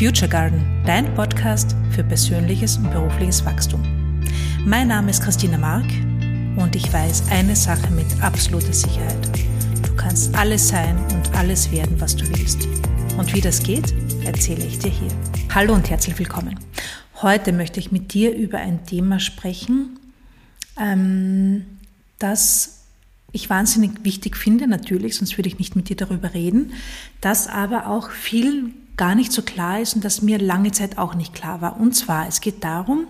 Future Garden, dein Podcast für persönliches und berufliches Wachstum. Mein Name ist Christina Mark und ich weiß eine Sache mit absoluter Sicherheit. Du kannst alles sein und alles werden, was du willst. Und wie das geht, erzähle ich dir hier. Hallo und herzlich willkommen. Heute möchte ich mit dir über ein Thema sprechen, ähm, das ich wahnsinnig wichtig finde, natürlich, sonst würde ich nicht mit dir darüber reden, das aber auch vielen gar nicht so klar ist und das mir lange Zeit auch nicht klar war. Und zwar, es geht darum,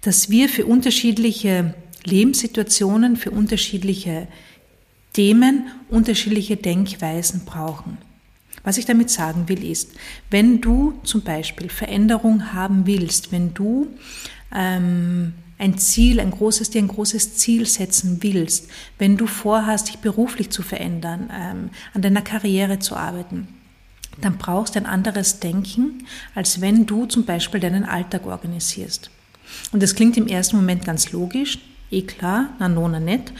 dass wir für unterschiedliche Lebenssituationen, für unterschiedliche Themen unterschiedliche Denkweisen brauchen. Was ich damit sagen will ist, wenn du zum Beispiel Veränderung haben willst, wenn du ähm, ein Ziel, ein großes, dir ein großes Ziel setzen willst, wenn du vorhast, dich beruflich zu verändern, ähm, an deiner Karriere zu arbeiten, dann brauchst du ein anderes Denken, als wenn du zum Beispiel deinen Alltag organisierst. Und das klingt im ersten Moment ganz logisch, eh klar, na no, na nett,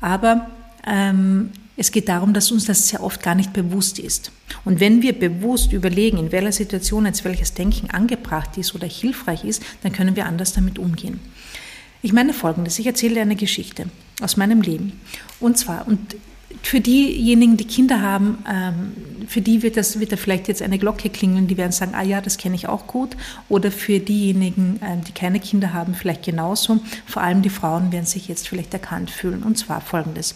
aber ähm, es geht darum, dass uns das sehr oft gar nicht bewusst ist. Und wenn wir bewusst überlegen, in welcher Situation jetzt welches Denken angebracht ist oder hilfreich ist, dann können wir anders damit umgehen. Ich meine folgendes, ich erzähle dir eine Geschichte aus meinem Leben. Und zwar, und für diejenigen, die Kinder haben, ähm, für die wird, das, wird da vielleicht jetzt eine Glocke klingeln, die werden sagen, ah ja, das kenne ich auch gut. Oder für diejenigen, ähm, die keine Kinder haben, vielleicht genauso. Vor allem die Frauen werden sich jetzt vielleicht erkannt fühlen. Und zwar folgendes.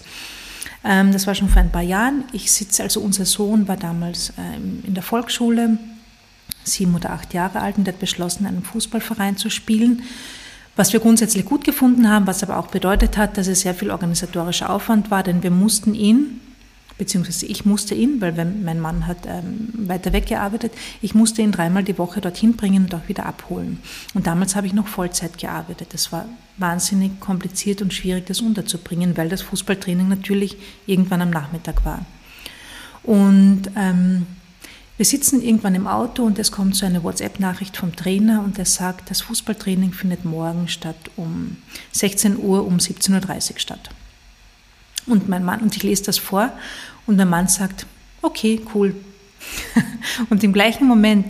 Ähm, das war schon vor ein paar Jahren. Ich sitze, also unser Sohn war damals in der Volksschule, sieben oder acht Jahre alt und hat beschlossen, einen Fußballverein zu spielen was wir grundsätzlich gut gefunden haben, was aber auch bedeutet hat, dass es sehr viel organisatorischer Aufwand war, denn wir mussten ihn, beziehungsweise ich musste ihn, weil mein Mann hat ähm, weiter weggearbeitet, ich musste ihn dreimal die Woche dorthin bringen und auch wieder abholen. Und damals habe ich noch Vollzeit gearbeitet. Das war wahnsinnig kompliziert und schwierig, das unterzubringen, weil das Fußballtraining natürlich irgendwann am Nachmittag war. Und ähm, wir sitzen irgendwann im Auto und es kommt so eine WhatsApp-Nachricht vom Trainer und er sagt, das Fußballtraining findet morgen statt um 16 Uhr, um 17.30 Uhr statt. Und mein Mann, und ich lese das vor und mein Mann sagt, okay, cool. und im gleichen Moment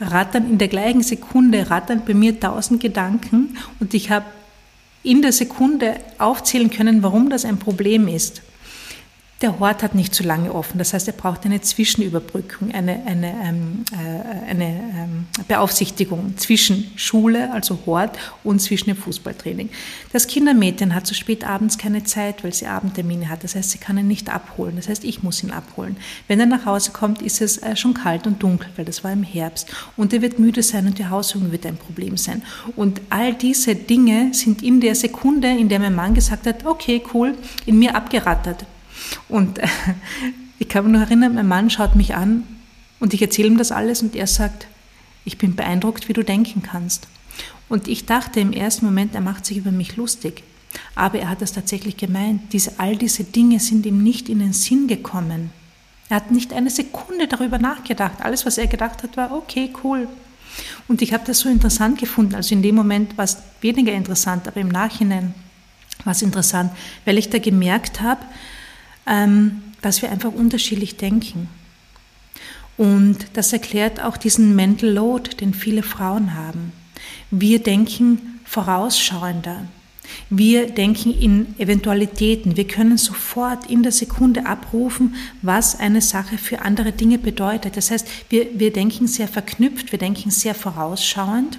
rattern, in der gleichen Sekunde rattern bei mir tausend Gedanken und ich habe in der Sekunde aufzählen können, warum das ein Problem ist. Der Hort hat nicht zu lange offen, das heißt, er braucht eine Zwischenüberbrückung, eine, eine, ähm, äh, eine ähm, Beaufsichtigung zwischen Schule, also Hort, und zwischen dem Fußballtraining. Das Kindermädchen hat zu spät abends keine Zeit, weil sie Abendtermine hat. Das heißt, sie kann ihn nicht abholen. Das heißt, ich muss ihn abholen. Wenn er nach Hause kommt, ist es äh, schon kalt und dunkel, weil das war im Herbst. Und er wird müde sein und die Hausübung wird ein Problem sein. Und all diese Dinge sind in der Sekunde, in der mein Mann gesagt hat, okay, cool, in mir abgerattert. Und äh, ich kann mich noch erinnern, mein Mann schaut mich an und ich erzähle ihm das alles und er sagt, ich bin beeindruckt, wie du denken kannst. Und ich dachte im ersten Moment, er macht sich über mich lustig. Aber er hat das tatsächlich gemeint. Diese, all diese Dinge sind ihm nicht in den Sinn gekommen. Er hat nicht eine Sekunde darüber nachgedacht. Alles, was er gedacht hat, war, okay, cool. Und ich habe das so interessant gefunden. Also in dem Moment war es weniger interessant, aber im Nachhinein war es interessant, weil ich da gemerkt habe, ähm, dass wir einfach unterschiedlich denken. Und das erklärt auch diesen Mental Load, den viele Frauen haben. Wir denken vorausschauender. Wir denken in Eventualitäten. Wir können sofort in der Sekunde abrufen, was eine Sache für andere Dinge bedeutet. Das heißt, wir, wir denken sehr verknüpft, wir denken sehr vorausschauend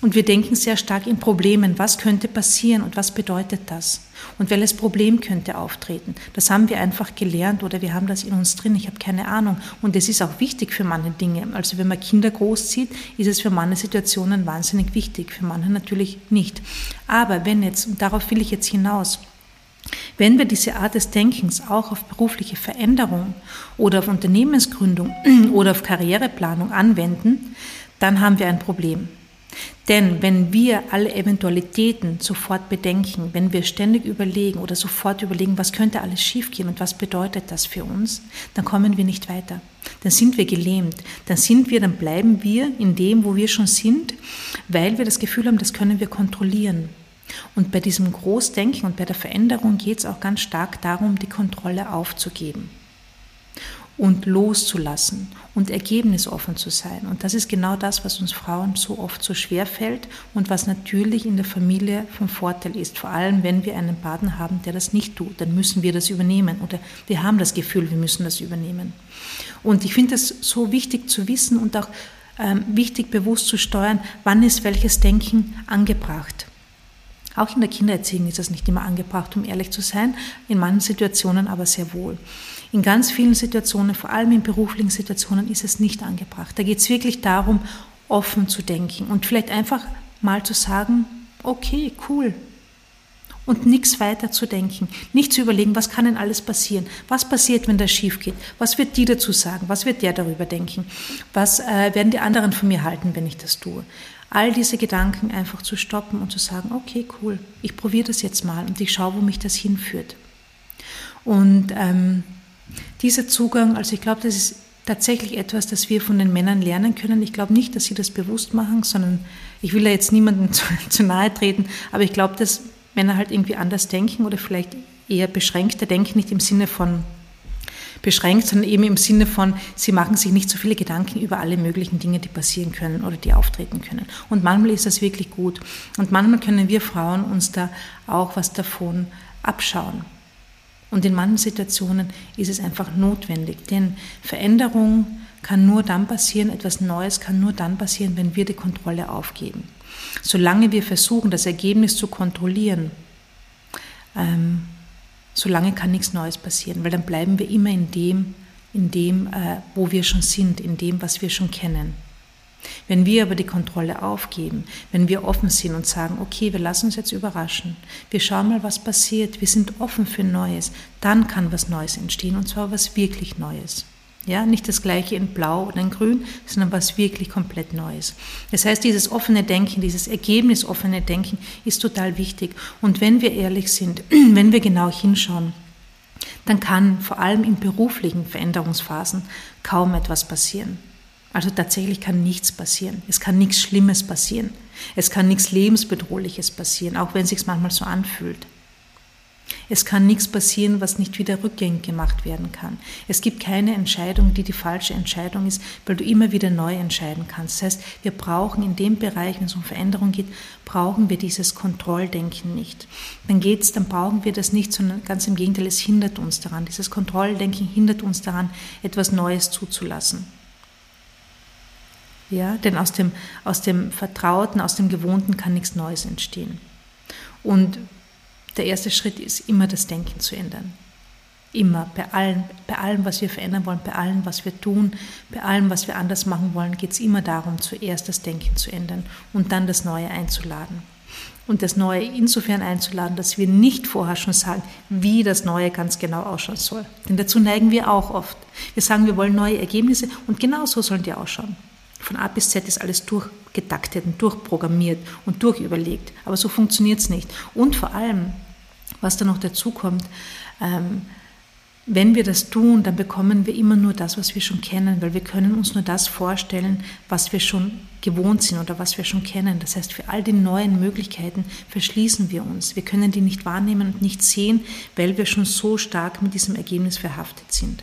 und wir denken sehr stark in Problemen. Was könnte passieren und was bedeutet das? Und welches Problem könnte auftreten? Das haben wir einfach gelernt oder wir haben das in uns drin. Ich habe keine Ahnung. Und es ist auch wichtig für manche Dinge. Also wenn man Kinder großzieht, ist es für manche Situationen wahnsinnig wichtig, für manche natürlich nicht. Aber wenn jetzt, und darauf will ich jetzt hinaus, wenn wir diese Art des Denkens auch auf berufliche Veränderung oder auf Unternehmensgründung oder auf Karriereplanung anwenden, dann haben wir ein Problem. Denn wenn wir alle Eventualitäten sofort bedenken, wenn wir ständig überlegen oder sofort überlegen, was könnte alles schiefgehen und was bedeutet das für uns, dann kommen wir nicht weiter. Dann sind wir gelähmt. Dann sind wir, dann bleiben wir in dem, wo wir schon sind, weil wir das Gefühl haben, das können wir kontrollieren. Und bei diesem Großdenken und bei der Veränderung geht es auch ganz stark darum, die Kontrolle aufzugeben. Und loszulassen und ergebnisoffen zu sein. Und das ist genau das, was uns Frauen so oft so schwer fällt und was natürlich in der Familie von Vorteil ist. Vor allem, wenn wir einen Partner haben, der das nicht tut, dann müssen wir das übernehmen oder wir haben das Gefühl, wir müssen das übernehmen. Und ich finde es so wichtig zu wissen und auch ähm, wichtig bewusst zu steuern, wann ist welches Denken angebracht. Auch in der Kindererziehung ist das nicht immer angebracht, um ehrlich zu sein, in manchen Situationen aber sehr wohl. In ganz vielen Situationen, vor allem in beruflichen Situationen, ist es nicht angebracht. Da geht es wirklich darum, offen zu denken und vielleicht einfach mal zu sagen, okay, cool. Und nichts weiter zu denken, nicht zu überlegen, was kann denn alles passieren, was passiert, wenn das schief geht, was wird die dazu sagen, was wird der darüber denken, was äh, werden die anderen von mir halten, wenn ich das tue all diese Gedanken einfach zu stoppen und zu sagen, okay, cool, ich probiere das jetzt mal und ich schaue, wo mich das hinführt. Und ähm, dieser Zugang, also ich glaube, das ist tatsächlich etwas, das wir von den Männern lernen können. Ich glaube nicht, dass sie das bewusst machen, sondern ich will da jetzt niemandem zu, zu nahe treten, aber ich glaube, dass Männer halt irgendwie anders denken oder vielleicht eher beschränkter denken, nicht im Sinne von beschränkt, sondern eben im Sinne von, sie machen sich nicht so viele Gedanken über alle möglichen Dinge, die passieren können oder die auftreten können. Und manchmal ist das wirklich gut. Und manchmal können wir Frauen uns da auch was davon abschauen. Und in manchen Situationen ist es einfach notwendig, denn Veränderung kann nur dann passieren, etwas Neues kann nur dann passieren, wenn wir die Kontrolle aufgeben. Solange wir versuchen, das Ergebnis zu kontrollieren, ähm, solange kann nichts Neues passieren, weil dann bleiben wir immer in dem, in dem, äh, wo wir schon sind, in dem, was wir schon kennen. Wenn wir aber die Kontrolle aufgeben, wenn wir offen sind und sagen, okay, wir lassen uns jetzt überraschen, wir schauen mal, was passiert, wir sind offen für Neues, dann kann was Neues entstehen und zwar was wirklich Neues. Ja, nicht das gleiche in Blau oder in Grün, sondern was wirklich komplett Neues. Das heißt, dieses offene Denken, dieses ergebnisoffene Denken ist total wichtig. Und wenn wir ehrlich sind, wenn wir genau hinschauen, dann kann vor allem in beruflichen Veränderungsphasen kaum etwas passieren. Also tatsächlich kann nichts passieren. Es kann nichts Schlimmes passieren. Es kann nichts Lebensbedrohliches passieren, auch wenn es sich manchmal so anfühlt. Es kann nichts passieren, was nicht wieder rückgängig gemacht werden kann. Es gibt keine Entscheidung, die die falsche Entscheidung ist, weil du immer wieder neu entscheiden kannst. Das heißt, wir brauchen in dem Bereich, wenn es um Veränderung geht, brauchen wir dieses Kontrolldenken nicht. Dann geht's, dann brauchen wir das nicht, sondern ganz im Gegenteil, es hindert uns daran. Dieses Kontrolldenken hindert uns daran, etwas Neues zuzulassen. Ja, denn aus dem, aus dem Vertrauten, aus dem Gewohnten kann nichts Neues entstehen. Und der erste Schritt ist immer das Denken zu ändern. Immer, bei allem, bei allem, was wir verändern wollen, bei allem, was wir tun, bei allem, was wir anders machen wollen, geht es immer darum, zuerst das Denken zu ändern und dann das Neue einzuladen. Und das Neue insofern einzuladen, dass wir nicht vorher schon sagen, wie das Neue ganz genau ausschauen soll. Denn dazu neigen wir auch oft. Wir sagen, wir wollen neue Ergebnisse und genau so sollen die ausschauen. Von A bis Z ist alles durchgetaktet und durchprogrammiert und durchüberlegt. Aber so funktioniert es nicht. Und vor allem, was da noch dazu kommt, ähm, wenn wir das tun, dann bekommen wir immer nur das, was wir schon kennen, weil wir können uns nur das vorstellen, was wir schon gewohnt sind oder was wir schon kennen. Das heißt, für all die neuen Möglichkeiten verschließen wir uns. Wir können die nicht wahrnehmen und nicht sehen, weil wir schon so stark mit diesem Ergebnis verhaftet sind.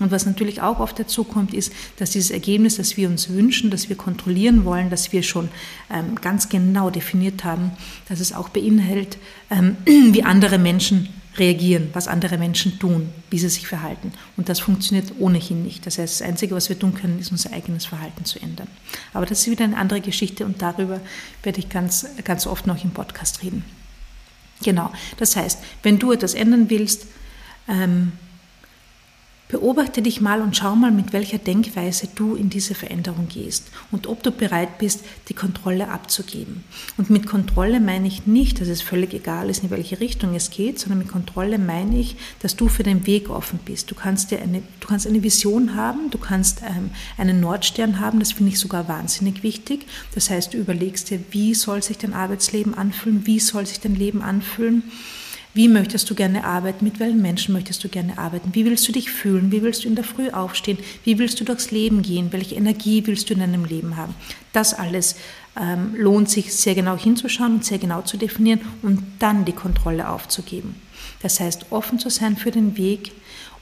Und was natürlich auch oft dazu kommt, ist, dass dieses Ergebnis, das wir uns wünschen, das wir kontrollieren wollen, das wir schon ähm, ganz genau definiert haben, dass es auch beinhaltet, ähm, wie andere Menschen reagieren, was andere Menschen tun, wie sie sich verhalten. Und das funktioniert ohnehin nicht. Das heißt, das Einzige, was wir tun können, ist unser eigenes Verhalten zu ändern. Aber das ist wieder eine andere Geschichte und darüber werde ich ganz, ganz oft noch im Podcast reden. Genau. Das heißt, wenn du etwas ändern willst, ähm, Beobachte dich mal und schau mal, mit welcher Denkweise du in diese Veränderung gehst und ob du bereit bist, die Kontrolle abzugeben. Und mit Kontrolle meine ich nicht, dass es völlig egal ist, in welche Richtung es geht, sondern mit Kontrolle meine ich, dass du für den Weg offen bist. Du kannst dir eine, du kannst eine Vision haben, du kannst ähm, einen Nordstern haben, das finde ich sogar wahnsinnig wichtig. Das heißt, du überlegst dir, wie soll sich dein Arbeitsleben anfühlen, wie soll sich dein Leben anfühlen wie möchtest du gerne arbeiten? Mit welchen Menschen möchtest du gerne arbeiten? Wie willst du dich fühlen? Wie willst du in der Früh aufstehen? Wie willst du durchs Leben gehen? Welche Energie willst du in deinem Leben haben? Das alles ähm, lohnt sich sehr genau hinzuschauen und sehr genau zu definieren und dann die Kontrolle aufzugeben. Das heißt, offen zu sein für den Weg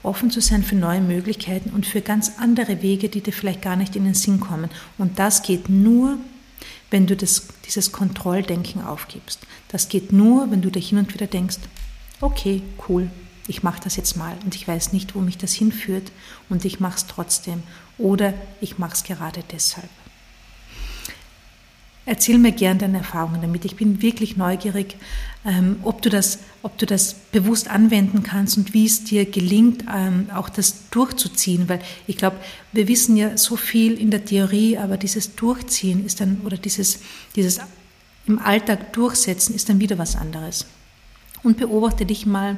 offen zu sein für neue Möglichkeiten und für ganz andere Wege, die dir vielleicht gar nicht in den Sinn kommen. Und das geht nur, wenn du das, dieses Kontrolldenken aufgibst. Das geht nur, wenn du dir hin und wieder denkst, okay, cool, ich mache das jetzt mal und ich weiß nicht, wo mich das hinführt und ich mache es trotzdem oder ich mache es gerade deshalb. Erzähl mir gern deine Erfahrungen damit. Ich bin wirklich neugierig, ähm, ob, du das, ob du das bewusst anwenden kannst und wie es dir gelingt, ähm, auch das durchzuziehen. Weil ich glaube, wir wissen ja so viel in der Theorie, aber dieses Durchziehen ist dann, oder dieses, dieses im Alltag durchsetzen ist dann wieder was anderes. Und beobachte dich mal,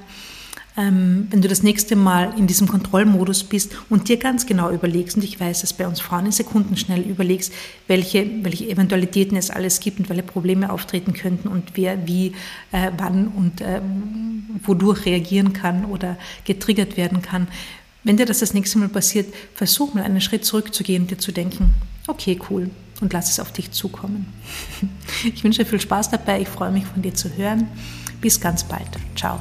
ähm, wenn du das nächste Mal in diesem Kontrollmodus bist und dir ganz genau überlegst, und ich weiß, dass bei uns Frauen in Sekunden schnell überlegst, welche, welche Eventualitäten es alles gibt und welche Probleme auftreten könnten und wer wie, äh, wann und äh, wodurch reagieren kann oder getriggert werden kann. Wenn dir das das nächste Mal passiert, versuch mal einen Schritt zurückzugehen und dir zu denken, okay, cool, und lass es auf dich zukommen. Ich wünsche dir viel Spaß dabei, ich freue mich von dir zu hören. Bis ganz bald. Ciao.